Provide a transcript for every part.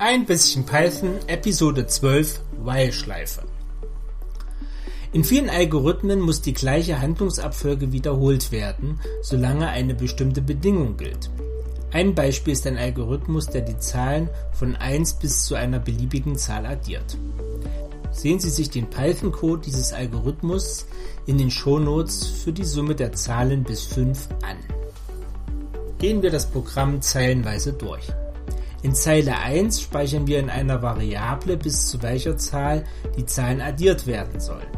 Ein bisschen Python, Episode 12, While-Schleife. In vielen Algorithmen muss die gleiche Handlungsabfolge wiederholt werden, solange eine bestimmte Bedingung gilt. Ein Beispiel ist ein Algorithmus, der die Zahlen von 1 bis zu einer beliebigen Zahl addiert. Sehen Sie sich den Python-Code dieses Algorithmus in den Shownotes für die Summe der Zahlen bis 5 an. Gehen wir das Programm zeilenweise durch. In Zeile 1 speichern wir in einer Variable, bis zu welcher Zahl die Zahlen addiert werden sollen.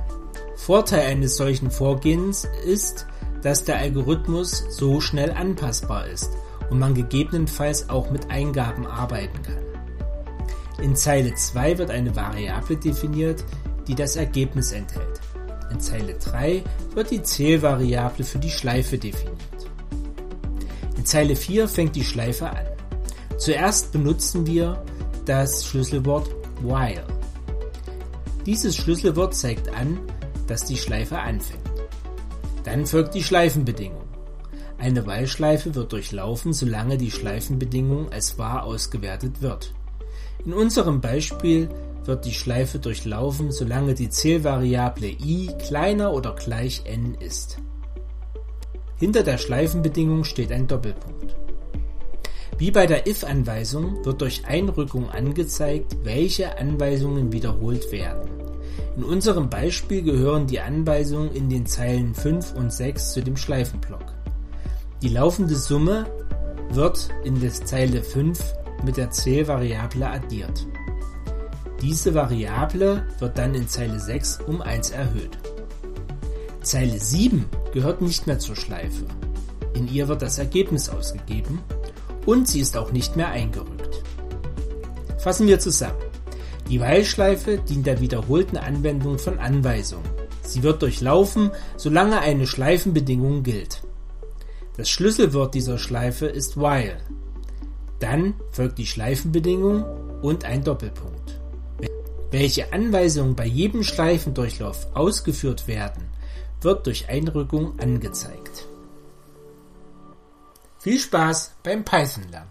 Vorteil eines solchen Vorgehens ist, dass der Algorithmus so schnell anpassbar ist und man gegebenenfalls auch mit Eingaben arbeiten kann. In Zeile 2 wird eine Variable definiert, die das Ergebnis enthält. In Zeile 3 wird die Zählvariable für die Schleife definiert. In Zeile 4 fängt die Schleife an. Zuerst benutzen wir das Schlüsselwort while. Dieses Schlüsselwort zeigt an, dass die Schleife anfängt. Dann folgt die Schleifenbedingung. Eine While-Schleife wird durchlaufen, solange die Schleifenbedingung als wahr ausgewertet wird. In unserem Beispiel wird die Schleife durchlaufen, solange die Zählvariable i kleiner oder gleich n ist. Hinter der Schleifenbedingung steht ein Doppelpunkt. Wie bei der if-Anweisung wird durch Einrückung angezeigt, welche Anweisungen wiederholt werden. In unserem Beispiel gehören die Anweisungen in den Zeilen 5 und 6 zu dem Schleifenblock. Die laufende Summe wird in der Zeile 5 mit der Zählvariable addiert. Diese Variable wird dann in Zeile 6 um 1 erhöht. Zeile 7 gehört nicht mehr zur Schleife. In ihr wird das Ergebnis ausgegeben und sie ist auch nicht mehr eingerückt. Fassen wir zusammen. Die While-Schleife dient der wiederholten Anwendung von Anweisungen. Sie wird durchlaufen, solange eine Schleifenbedingung gilt. Das Schlüsselwort dieser Schleife ist while. Dann folgt die Schleifenbedingung und ein Doppelpunkt. Welche Anweisungen bei jedem Schleifendurchlauf ausgeführt werden, wird durch Einrückung angezeigt. Viel Spaß beim Python lernen!